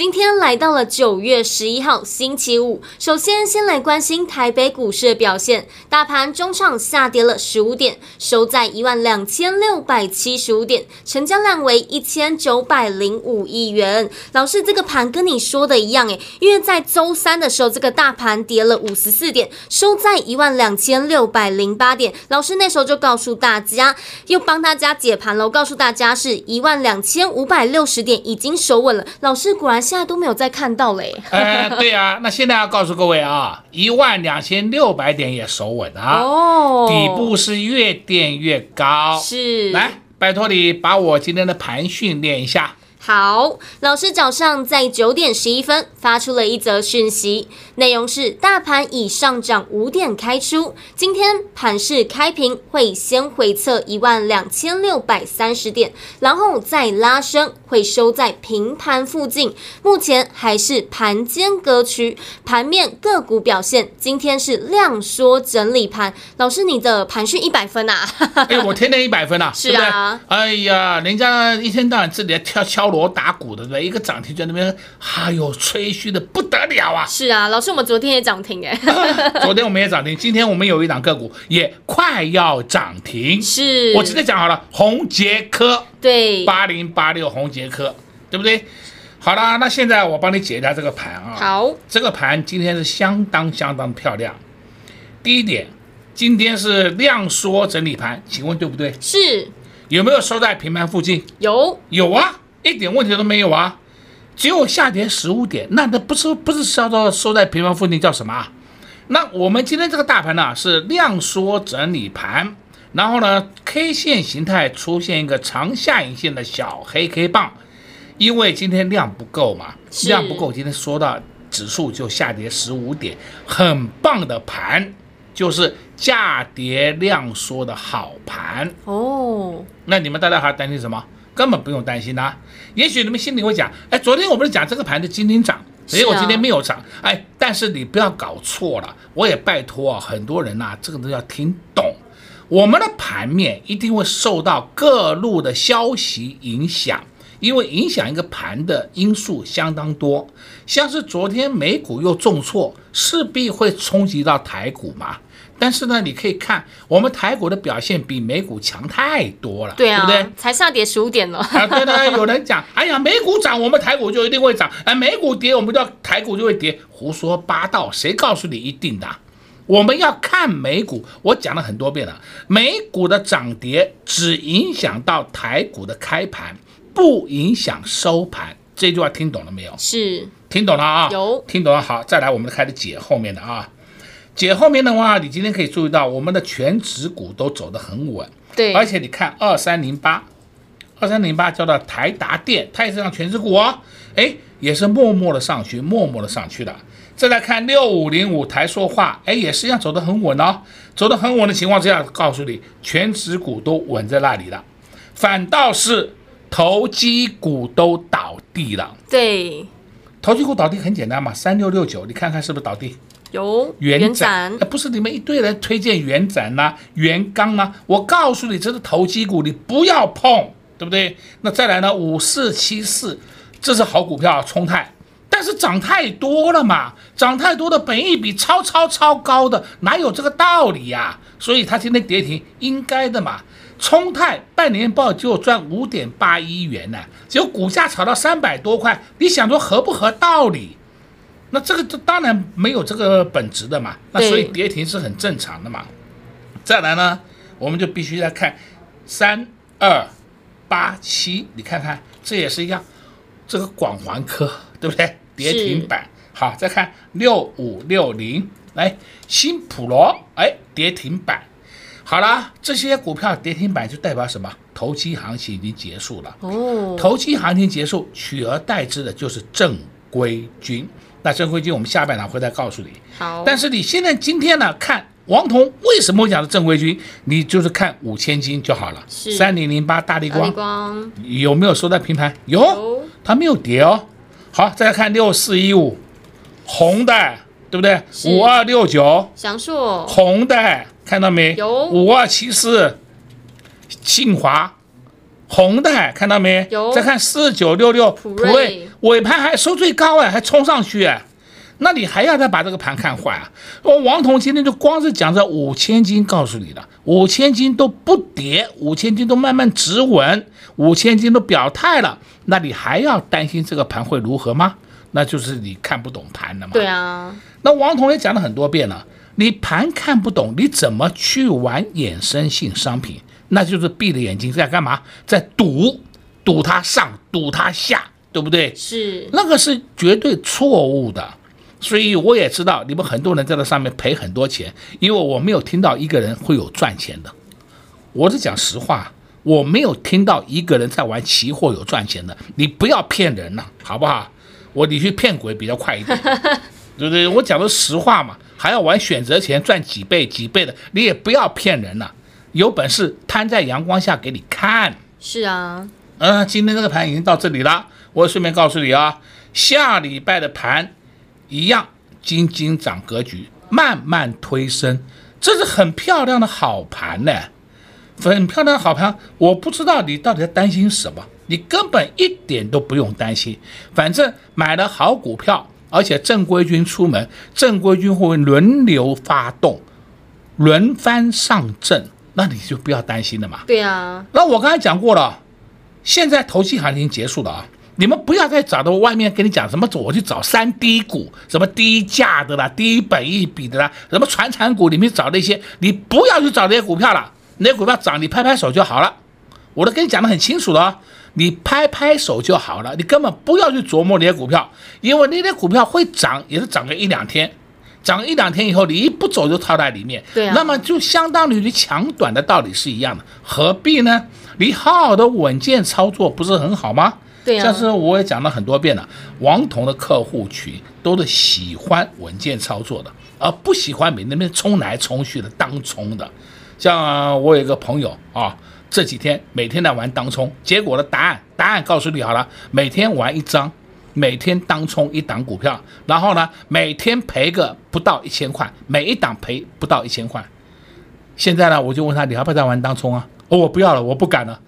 今天来到了九月十一号星期五，首先先来关心台北股市的表现，大盘中场下跌了十五点，收在一万两千六百七十五点，成交量为一千九百零五亿元。老师，这个盘跟你说的一样诶，因为在周三的时候，这个大盘跌了五十四点，收在一万两千六百零八点。老师那时候就告诉大家，又帮大家解盘了，告诉大家是一万两千五百六十点已经守稳了。老师果然。现在都没有再看到嘞。哎，对啊，那现在要告诉各位啊，一万两千六百点也守稳啊。哦，底部是越垫越高。是，来，拜托你把我今天的盘训练一下。好，老师早上在九点十一分发出了一则讯息，内容是大盘已上涨五点开出，今天盘市开平会先回测一万两千六百三十点，然后再拉升，会收在平盘附近。目前还是盘间格局，盘面个股表现今天是量缩整理盘。老师，你的盘讯一百分啊？哎，我天天一百分啊，是啊。哎呀，人家一天到晚这里跳敲锣打鼓的，对吧？一个涨停在那边，哎呦，吹嘘的不得了啊！是啊，老师，我们昨天也涨停哎，昨天我们也涨停，今天我们有一档个股也快要涨停。是，我直接讲好了，红杰科，对，八零八六红杰科，对不对？好了，那现在我帮你解一下这个盘啊。好，这个盘今天是相当相当漂亮。第一点，今天是量缩整理盘，请问对不对？是。有没有收在平盘附近？有，有啊，一点问题都没有啊，只有下跌十五点，那那不是不是叫做收在平盘附近叫什么啊？那我们今天这个大盘呢是量缩整理盘，然后呢 K 线形态出现一个长下影线的小黑 K 棒，因为今天量不够嘛，量不够，今天说到指数就下跌十五点，很棒的盘。就是价跌量缩的好盘哦，那你们大家还担心什么？根本不用担心呐、啊。也许你们心里会讲，哎，昨天我不是讲这个盘子今天涨，结果今天没有涨，哎，但是你不要搞错了，我也拜托啊，很多人呐、啊，这个都要听懂，我们的盘面一定会受到各路的消息影响。因为影响一个盘的因素相当多，像是昨天美股又重挫，势必会冲击到台股嘛。但是呢，你可以看我们台股的表现比美股强太多了，对啊，对不对？才下跌十五点了。啊，对对，有人讲，哎呀，美股涨，我们台股就一定会涨；哎，美股跌，我们就台股就会跌，胡说八道，谁告诉你一定的？我们要看美股，我讲了很多遍了，美股的涨跌只影响到台股的开盘。不影响收盘，这句话听懂了没有？是，听懂了啊。有，听懂了。好，再来，我们开始解后面的啊。解后面的话，你今天可以注意到，我们的全值股都走得很稳。对，而且你看二三零八，二三零八叫做台达电，它也是让权值股哦，哎，也是默默的上去，默默的上去的。再来看六五零五台说话，哎，也是一样走得很稳哦，走得很稳的情况之下，告诉你，全值股都稳在那里了，反倒是。投机股都倒地了，对，投机股倒地很简单嘛，三六六九，你看看是不是倒地？有元展，不是你们一堆人推荐元展呐、啊、元刚啊，我告诉你，这是投机股，你不要碰，对不对？那再来呢，五四七四，这是好股票，冲泰，但是涨太多了嘛，涨太多的本益比超超超高的，哪有这个道理呀、啊？所以它今天跌停，应该的嘛。冲泰半年报就赚五点八一元呢，结果股价炒到三百多块，你想说合不合道理？那这个这当然没有这个本质的嘛，那所以跌停是很正常的嘛。再来呢，我们就必须来看三二八七，你看看这也是一样，这个广环科对不对？跌停板。好，再看六五六零，来，新普罗，哎，跌停板。好了，这些股票跌停板就代表什么？投机行情已经结束了。哦，投机行情结束，取而代之的就是正规军。那正规军，我们下半场会再告诉你。好，但是你现在今天呢，看王彤为什么讲的正规军，你就是看五千金就好了。是。三零零八大力光，有没有收在平盘？有，有。它没有跌哦。好，再来看六四一五，红的，对不对？是。五二六九，祥硕。红的，看到没？有。五二七四，信华，红的，看到没？有再看四九六六，普瑞尾盘还收最高哎，还冲上去哎，那你还要再把这个盘看坏啊？我王彤今天就光是讲这五千金，告诉你了，五千金都不跌，五千金都慢慢止稳，五千金都表态了，那你还要担心这个盘会如何吗？那就是你看不懂盘了嘛。对啊，那王彤也讲了很多遍了，你盘看不懂，你怎么去玩衍生性商品？那就是闭着眼睛在干嘛？在赌，赌它上，赌它下，对不对？是那个是绝对错误的。所以我也知道你们很多人在这上面赔很多钱，因为我没有听到一个人会有赚钱的。我是讲实话，我没有听到一个人在玩期货有赚钱的。你不要骗人了，好不好？我你去骗鬼比较快一点，对不对？我讲的实话嘛，还要玩选择权赚几倍几倍的，你也不要骗人了。有本事摊在阳光下给你看。是啊，嗯，今天这个盘已经到这里了，我顺便告诉你啊，下礼拜的盘一样，金金涨格局，慢慢推升，这是很漂亮的好盘呢，很漂亮的好盘。我不知道你到底在担心什么，你根本一点都不用担心，反正买了好股票，而且正规军出门，正规军会轮流发动，轮番上阵。那你就不要担心了嘛。对啊，那我刚才讲过了，现在投机行情结束了啊，你们不要再找到外面跟你讲什么，我去找三低股，什么低价的啦，低本一比的啦，什么传产股里面找那些，你不要去找那些股票了，那些股票涨你拍拍手就好了。我都跟你讲的很清楚了啊，你拍拍手就好了，你根本不要去琢磨那些股票，因为那些股票会涨，也是涨个一两天。涨一两天以后，你一不走就套在里面，对啊，那么就相当于你抢短的道理是一样的，何必呢？你好好的稳健操作不是很好吗？对啊，像是我也讲了很多遍了，王彤的客户群都是喜欢稳健操作的，而不喜欢每那边冲来冲去的当冲的。像我有一个朋友啊，这几天每天在玩当冲，结果的答案答案告诉你好了，每天玩一张。每天当冲一档股票，然后呢，每天赔个不到一千块，每一档赔不到一千块。现在呢，我就问他，你要不要再玩当冲啊？哦，我不要了，我不敢了。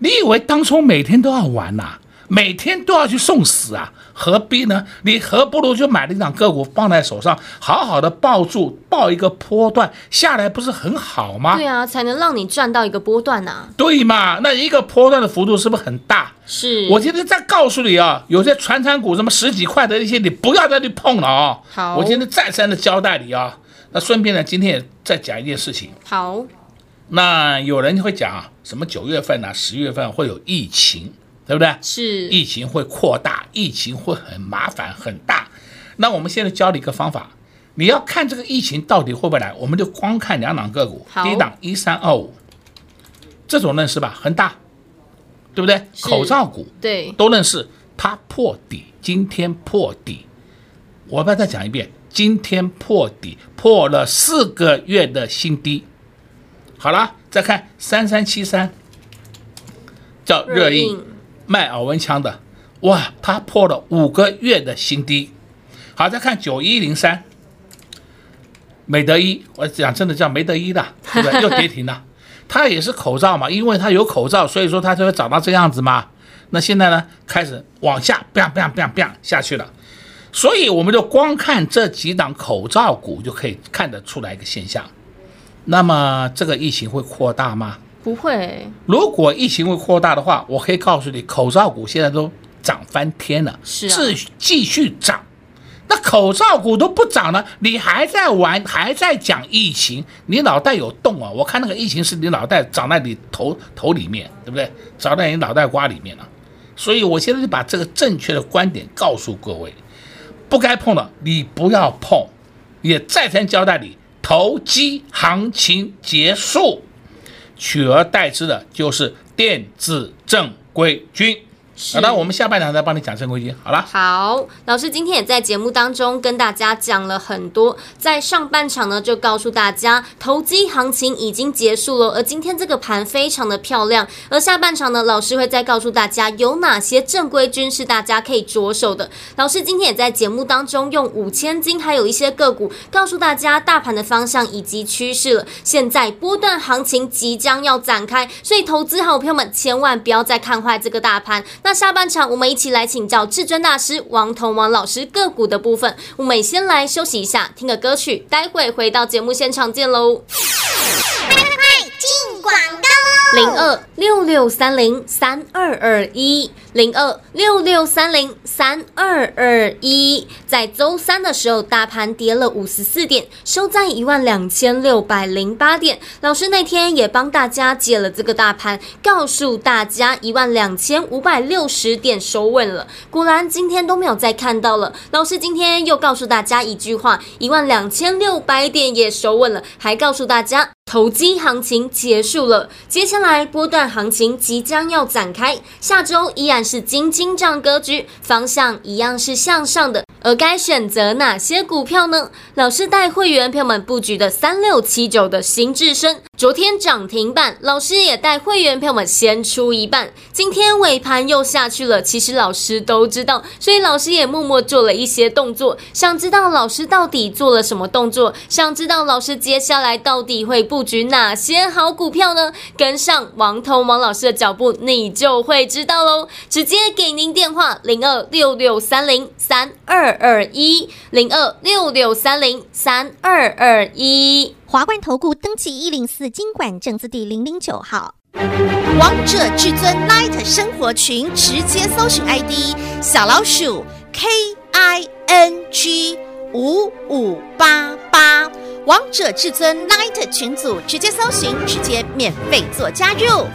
你以为当冲每天都要玩呐、每天都要去送死啊？何必呢？你何不如就买了一档个股放在手上，好好的抱住，抱一个波段下来，不是很好吗？对啊，才能让你赚到一个波段呐、啊。对嘛？那一个波段的幅度是不是很大？是。我今天再告诉你啊，有些传产股什么十几块的一些，你不要再去碰了啊。好。我今天再三的交代你啊。那顺便呢，今天也再讲一件事情。好。那有人会讲啊，什么九月份啊、十月份会有疫情。对不对？是，疫情会扩大，疫情会很麻烦很大。那我们现在教你一个方法，你要看这个疫情到底会不会来，我们就光看两档个股。第一档一三二五，这种认识吧，恒大，对不对？口罩股，对，都认识。它破底，今天破底，我们要再讲一遍，今天破底，破了四个月的新低。好了，再看三三七三，叫热映。卖耳温枪的，哇，它破了五个月的新低。好，再看九一零三，美德一，我讲真的叫美德一的，对不对？又跌停了。它也是口罩嘛，因为它有口罩，所以说它就会涨到这样子嘛。那现在呢，开始往下，bang bang bang bang 下去了。所以我们就光看这几档口罩股就可以看得出来一个现象。那么这个疫情会扩大吗？不会。如果疫情会扩大的话，我可以告诉你，口罩股现在都涨翻天了，是继续涨。那口罩股都不涨了，你还在玩，还在讲疫情，你脑袋有洞啊？我看那个疫情是你脑袋长在你头头里面，对不对？长在你脑袋瓜里面了。所以我现在就把这个正确的观点告诉各位，不该碰的你不要碰，也再三交代你，投机行情结束，取而代之的就是电子正规军。好的，我们下半场再帮你讲正规军。好了，好，老师今天也在节目当中跟大家讲了很多，在上半场呢就告诉大家投机行情已经结束了，而今天这个盘非常的漂亮。而下半场呢，老师会再告诉大家有哪些正规军是大家可以着手的。老师今天也在节目当中用五千金还有一些个股告诉大家大盘的方向以及趋势了。现在波段行情即将要展开，所以投资好朋友们千万不要再看坏这个大盘。那下半场，我们一起来请教至尊大师王彤王老师个股的部分。我们先来休息一下，听个歌曲，待会回到节目现场见喽。快快快，进广告喽！零二六六三零三二二一。零二六六三零三二二一，在周三的时候，大盘跌了五十四点，收在一万两千六百零八点。老师那天也帮大家解了这个大盘，告诉大家一万两千五百六十点收稳了。果然今天都没有再看到了。老师今天又告诉大家一句话，一万两千六百点也收稳了，还告诉大家投机行情结束了，接下来波段行情即将要展开，下周依然。是金金涨格局，方向一样是向上的，而该选择哪些股票呢？老师带会员朋友们布局的三六七九的新智深，昨天涨停板，老师也带会员朋友们先出一半，今天尾盘又下去了。其实老师都知道，所以老师也默默做了一些动作。想知道老师到底做了什么动作？想知道老师接下来到底会布局哪些好股票呢？跟上王彤王老师的脚步，你就会知道喽。直接给您电话零二六六三零三二二一零二六六三零三二二一华冠投顾登记一零四经管证字第零零九号。王者至尊 Light 生活群直接搜寻 ID 小老鼠 K I N G 五五八八，王者至尊 Light 群组直接搜寻，直接免费做加入。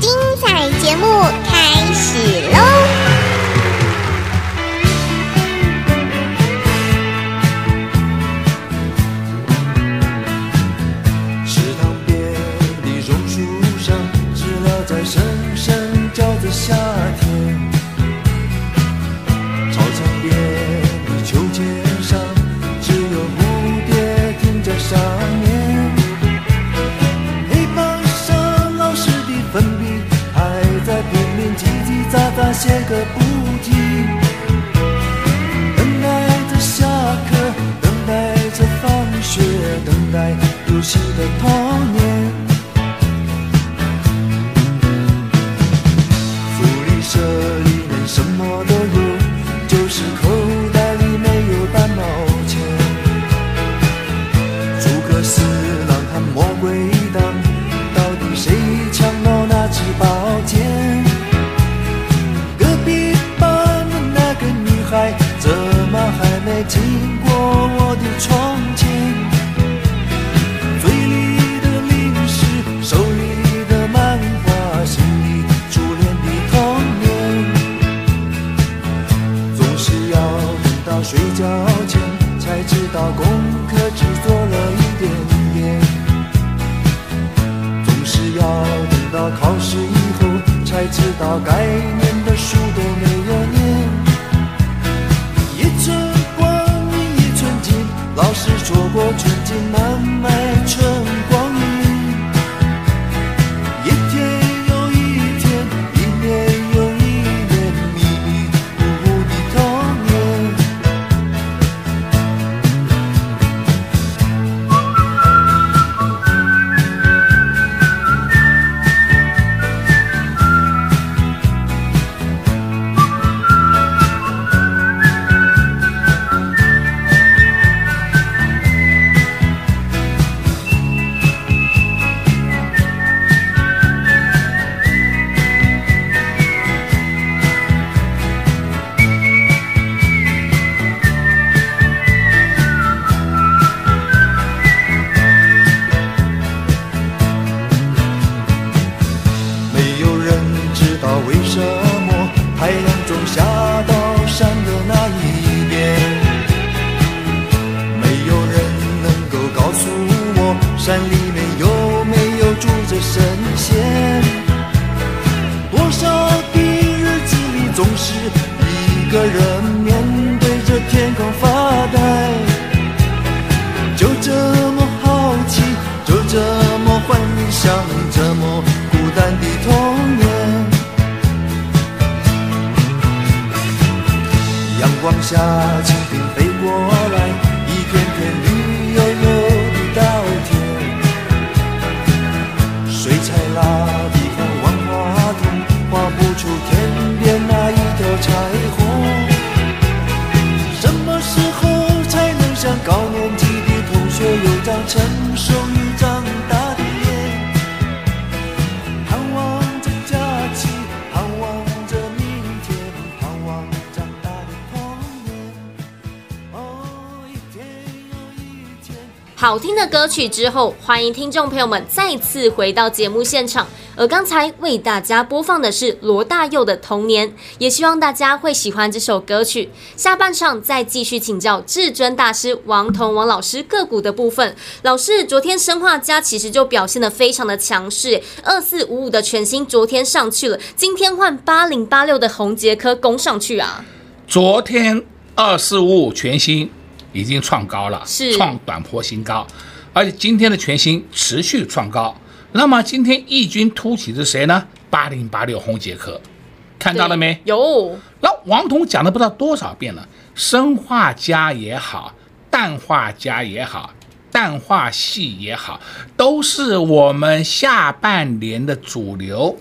精彩节目开始喽！歇个不停，等待着下课，等待着放学，等待游戏的童过，春尽漫太阳中下到山的那一边，没有人能够告诉我山里。下，蜻蜓飞过来，一片片绿油油的稻田。水彩蜡笔和万花筒，画不出天边那一条彩虹。什么时候才能像高年级的同学，有张成熟好听的歌曲之后，欢迎听众朋友们再次回到节目现场。而刚才为大家播放的是罗大佑的《童年》，也希望大家会喜欢这首歌曲。下半场再继续请教至尊大师王彤王老师个股的部分。老师，昨天生化家其实就表现得非常的强势，二四五五的全新昨天上去了，今天换八零八六的红杰科攻上去啊。昨天二四五五全新已经创高了，是创短波新高，而且今天的全新持续创高。那么今天异军突起的是谁呢？八零八六红杰克，看到了没？有。那王彤讲了不知道多少遍了，生化镓也好，氮化镓也好，氮化系也好，都是我们下半年的主流。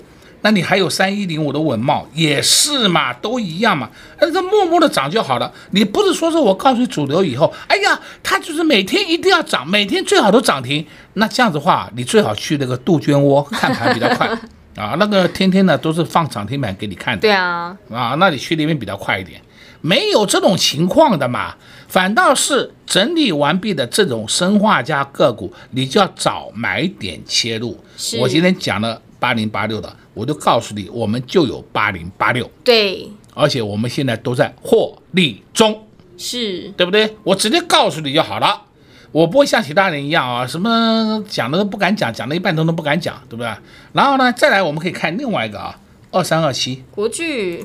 那你还有三一零五的稳茂也是嘛，都一样嘛，那这默默的涨就好了。你不是说是我告诉你主流以后，哎呀，它就是每天一定要涨，每天最好都涨停。那这样子的话，你最好去那个杜鹃窝看盘比较快 啊，那个天天呢都是放涨停板给你看的。对啊，啊，那你去那边比较快一点。没有这种情况的嘛，反倒是整理完毕的这种生化加个股，你就要找买点切入。我今天讲了八零八六的。我就告诉你，我们就有八零八六，对，而且我们现在都在获利中，是对不对？我直接告诉你就好了，我不会像其他人一样啊，什么讲的都不敢讲，讲了一半都都不敢讲，对不对？然后呢，再来我们可以看另外一个啊，二三二七国巨，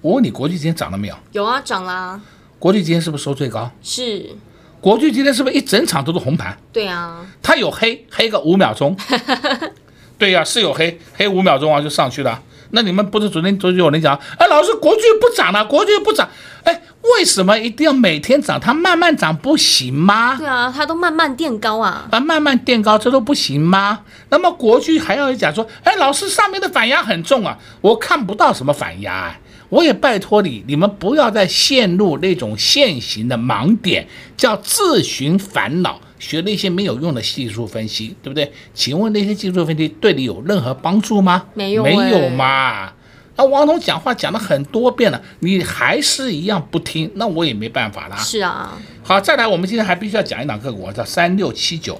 我问你，国巨今天涨了没有？有啊，涨啦。国巨今天是不是收最高？是。国巨今天是不是一整场都是红盘？对啊，它有黑黑个五秒钟。对呀、啊，是有黑黑五秒钟啊，就上去了。那你们不是昨天昨天有人讲，哎，老师国剧不涨了，国剧不涨，哎，为什么一定要每天涨？它慢慢涨不行吗？对啊，它都慢慢垫高啊，啊，慢慢垫高，这都不行吗？那么国剧还要讲说，哎，老师上面的反压很重啊，我看不到什么反压啊。我也拜托你，你们不要再陷入那种现行的盲点，叫自寻烦恼。学那些没有用的技术分析，对不对？请问那些技术分析对你有任何帮助吗？没有，没有嘛。那王总讲话讲了很多遍了，你还是一样不听，那我也没办法啦。是啊。好，再来，我们今天还必须要讲一档个股，叫三六七九，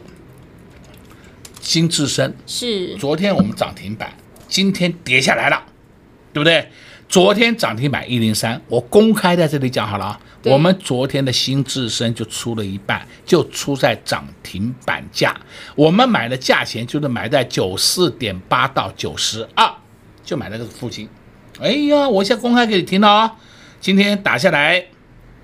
金智深。是。昨天我们涨停板，今天跌下来了，对不对？昨天涨停板一零三，我公开在这里讲好了啊。我们昨天的新智深就出了一半，就出在涨停板价。我们买的价钱就是买在九四点八到九十二，就买在这个附近。哎呀，我现在公开给你听了啊。今天打下来，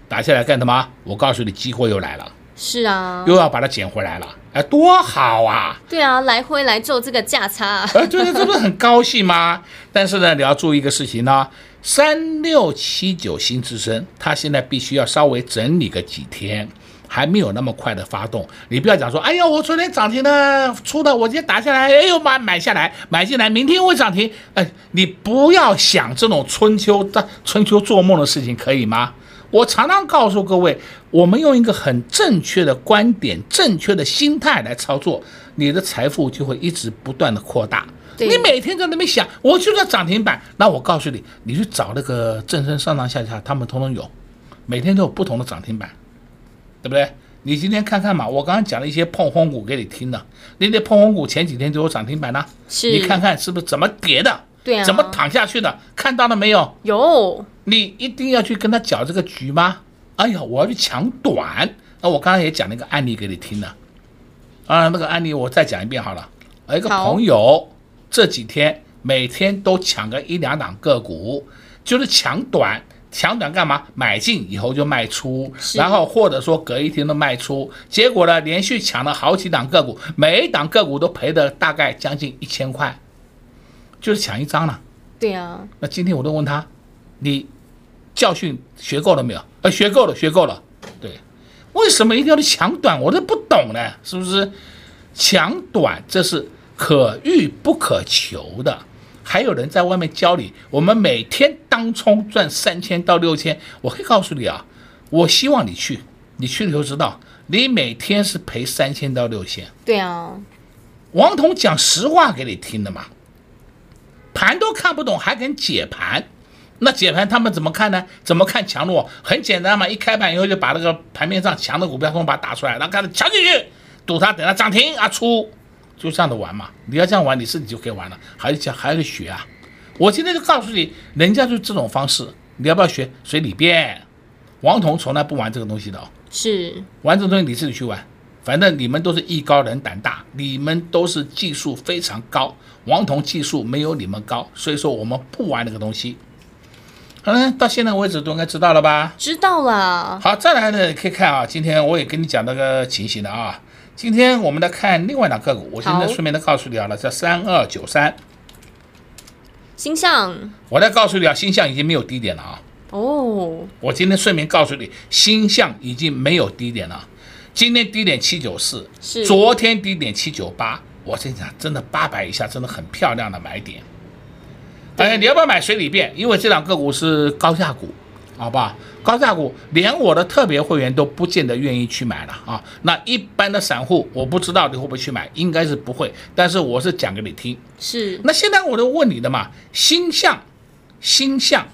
打下来干什么？我告诉你，机会又来了。是啊，又要把它捡回来了。哎，多好啊！对啊，来回来做这个价差，啊哎，对对，这不是很高兴吗？但是呢，你要注意一个事情呢，三六七九新智深，它现在必须要稍微整理个几天，还没有那么快的发动。你不要讲说，哎呀，我昨天涨停的出的，我今天打下来，哎呦妈，买下来，买进来，明天会涨停。哎，你不要想这种春秋的春秋做梦的事情，可以吗？我常常告诉各位，我们用一个很正确的观点、正确的心态来操作，你的财富就会一直不断的扩大。你每天在那边想，我就要涨停板，那我告诉你，你去找那个正身上上下下，他们通通有，每天都有不同的涨停板，对不对？你今天看看嘛，我刚刚讲了一些碰红股给你听的，那些碰红股前几天就有涨停板呢，是你看看是不是怎么跌的？对啊，怎么躺下去的？看到了没有？有。你一定要去跟他搅这个局吗？哎呀，我要去抢短。那我刚才也讲了一个案例给你听了，啊，那个案例我再讲一遍好了。我一个朋友这几天每天都抢个一两档个股，就是抢短，抢短干嘛？买进以后就卖出，然后或者说隔一天都卖出，结果呢，连续抢了好几档个股，每一档个股都赔的大概将近一千块，就是抢一张了。对啊，那今天我都问他，你教训学够了没有？呃，学够了，学够了。对，为什么一定要抢短？我都不懂呢，是不是？抢短这是可遇不可求的。还有人在外面教你，我们每天当冲赚三千到六千。我可以告诉你啊，我希望你去，你去了以后知道，你每天是赔三千到六千。对啊，王彤讲实话给你听的嘛，盘都看不懂还敢解盘，那解盘他们怎么看呢？怎么看强弱？很简单嘛，一开盘以后就把那个盘面上强的股票通通把它打出来，然后开始强进去，赌它等它涨停啊出，就这样的玩嘛。你要这样玩，你自己就可以玩了，还要讲还要学啊。我今天就告诉你，人家就这种方式，你要不要学？随你便。王彤从来不玩这个东西的哦。是玩这个东西你自己去玩，反正你们都是艺高人胆大，你们都是技术非常高。王彤技术没有你们高，所以说我们不玩那个东西。好了，到现在为止都应该知道了吧？知道了。好，再来呢，可以看啊，今天我也跟你讲那个情形了啊。今天我们来看另外两个个股，我现在顺便的告诉你好了，叫三二九三，星象我再告诉你啊，星象已经没有低点了啊。哦，我今天顺便告诉你，星象已经没有低点了。今天低点七九四，是昨天低点七九八。我跟你讲，真的八百以下真的很漂亮的买点。哎，你要不要买水里变？因为这两个股是高价股，好不好？高价股连我的特别会员都不见得愿意去买了啊。那一般的散户，我不知道你会不会去买，应该是不会。但是我是讲给你听。是那现在我就问你的嘛，星象，星象，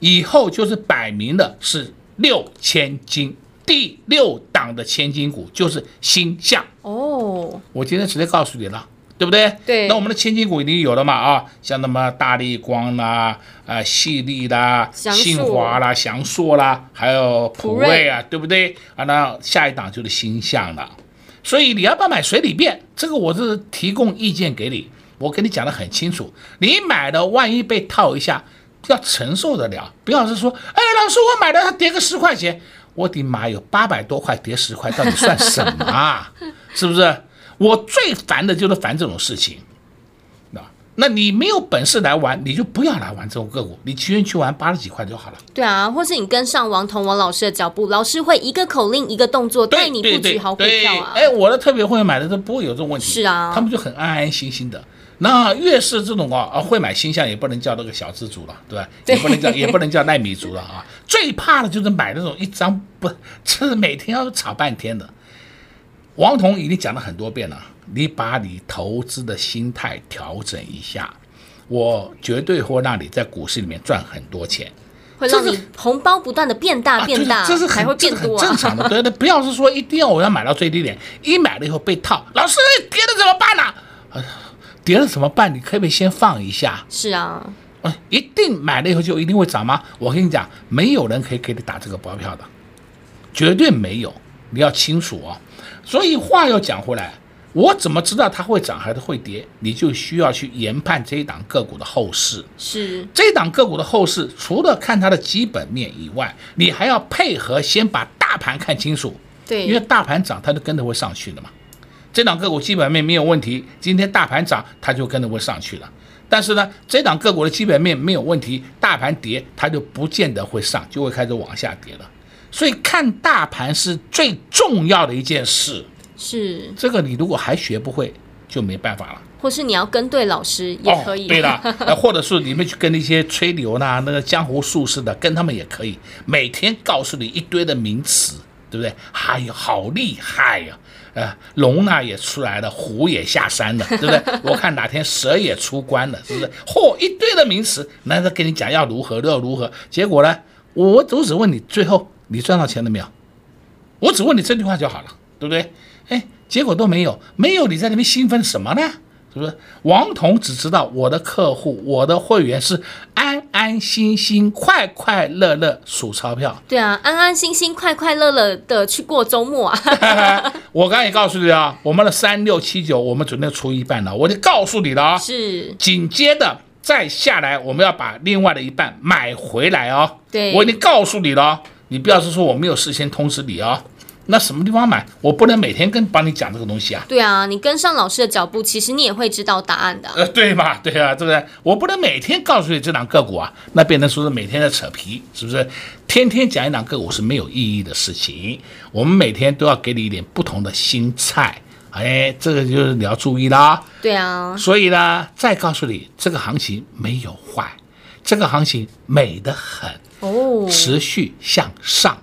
以后就是摆明的是六千金，第六档的千金股就是星象。哦，我今天直接告诉你了，对不对？对那我们的千金股已经有了嘛啊，像那么大立光啦、啊细丽啦、祥硕信华啦、祥硕啦，还有普瑞啊，对不对？啊，那下一档就是星象了。所以你要不要买随你便？这个我是提供意见给你，我跟你讲的很清楚。你买的万一被套一下，要承受得了，不要是说，哎，老师我买的它跌个十块钱。我的妈，有八百多块跌十块，到底算什么啊？是不是？我最烦的就是烦这种事情。那，那你没有本事来玩，你就不要来玩这种个股，你情愿去玩八十几块就好了。对啊，或是你跟上王彤王老师的脚步，老师会一个口令一个动作带你布局好股票啊。哎，我的特别会员买的都不会有这种问题。是啊，他们就很安安心心的。那越是这种啊啊会买星象也不能叫那个小资族了，对吧？也不能叫也不能叫奈米族了啊。最怕的就是买那种一张不，这是每天要炒半天的。王彤已经讲了很多遍了，你把你投资的心态调整一下，我绝对会让你在股市里面赚很多钱，会让你红包不断的变大变大，啊、这是还会变很正常的。不要是说一定要我要买到最低点，一买了以后被套，老师跌了怎么办呢、跌了怎么办？你可不可以先放一下？是啊，啊，一定买了以后就一定会涨吗？我跟你讲，没有人可以给你打这个包票的，绝对没有，你要清楚哦。所以话又讲回来，我怎么知道它会涨还是会跌？你就需要去研判这一档个股的后市。是这一档个股的后市，除了看它的基本面以外，你还要配合先把大盘看清楚。对，因为大盘涨，它就跟着会上去的嘛。这档个股基本面没有问题，今天大盘涨，它就跟着会上去了。但是呢，这档个股的基本面没有问题，大盘跌，它就不见得会上，就会开始往下跌了。所以看大盘是最重要的一件事，是这个你如果还学不会，就没办法了。或是你要跟对老师也可以，哦、对的，或者是你们去跟那些吹牛啦、那个江湖术士的，跟他们也可以，每天告诉你一堆的名词，对不对？哎呀，好厉害呀、啊！呃，龙呢也出来了，虎也下山了，对不对？我看哪天蛇也出关了，是不是？嚯，一堆的名词，那他跟你讲要如何要如何，结果呢，我我只问你最后。你赚到钱了没有？我只问你这句话就好了，对不对？哎，结果都没有，没有，你在那边兴奋什么呢？是不是？王彤只知道我的客户、我的会员是安安心心、快快乐乐数钞票。对啊，安安心心、快快乐乐的去过周末啊。我刚才也告诉你啊，我们的三六七九，我们准备出一半了，我就告诉你了啊。是。紧接着再下来，我们要把另外的一半买回来哦。对。我已经告诉你了，你不要是说我没有事先通知你啊。那什么地方买？我不能每天跟帮你讲这个东西啊。对啊，你跟上老师的脚步，其实你也会知道答案的。呃，对嘛？对啊，对不对？我不能每天告诉你这档个股啊，那变成说是每天在扯皮，是不是？天天讲一档个股是没有意义的事情。我们每天都要给你一点不同的新菜，哎，这个就是你要注意啦。对啊。所以呢，再告诉你，这个行情没有坏，这个行情美得很哦，持续向上，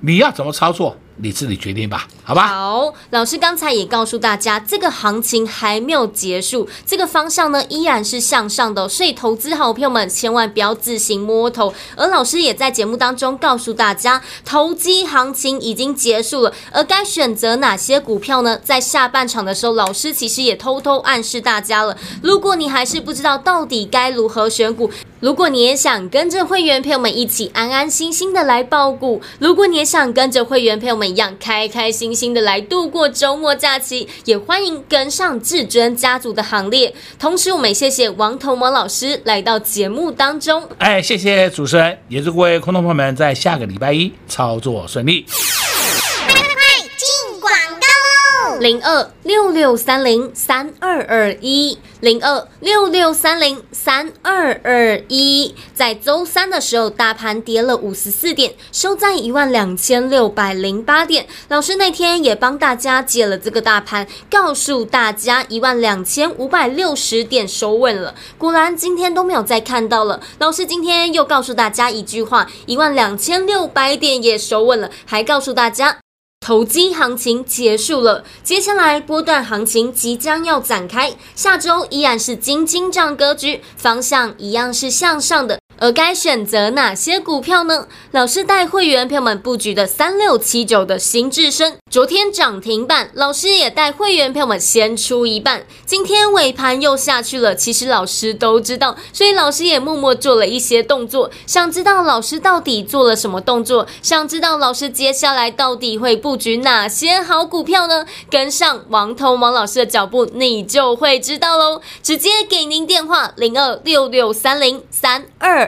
你要怎么操作？你自己决定吧，好吧？好，老师刚才也告诉大家，这个行情还没有结束，这个方向呢依然是向上的，所以投资好朋友们千万不要自行摸头。而老师也在节目当中告诉大家，投机行情已经结束了，而该选择哪些股票呢？在下半场的时候，老师其实也偷偷暗示大家了。如果你还是不知道到底该如何选股，如果你也想跟着会员朋友们一起安安心心的来报股，如果你也想跟着会员朋友们一样开开心心的来度过周末假期，也欢迎跟上至尊家族的行列。同时，我们也谢谢王头毛老师来到节目当中。哎，谢谢主持人，也祝各位空头朋友们在下个礼拜一操作顺利。零二六六三零三二二一，零二六六三零三二二一。在周三的时候，大盘跌了五十四点，收在一万两千六百零八点。老师那天也帮大家解了这个大盘，告诉大家一万两千五百六十点收稳了。果然今天都没有再看到了。老师今天又告诉大家一句话，一万两千六百点也收稳了，还告诉大家。投机行情结束了，接下来波段行情即将要展开。下周依然是金金涨格局，方向一样是向上的。而该选择哪些股票呢？老师带会员朋友们布局的三六七九的新智深，昨天涨停板，老师也带会员朋友们先出一半，今天尾盘又下去了。其实老师都知道，所以老师也默默做了一些动作。想知道老师到底做了什么动作？想知道老师接下来到底会布局哪些好股票呢？跟上王彤王老师的脚步，你就会知道喽。直接给您电话零二六六三零三二。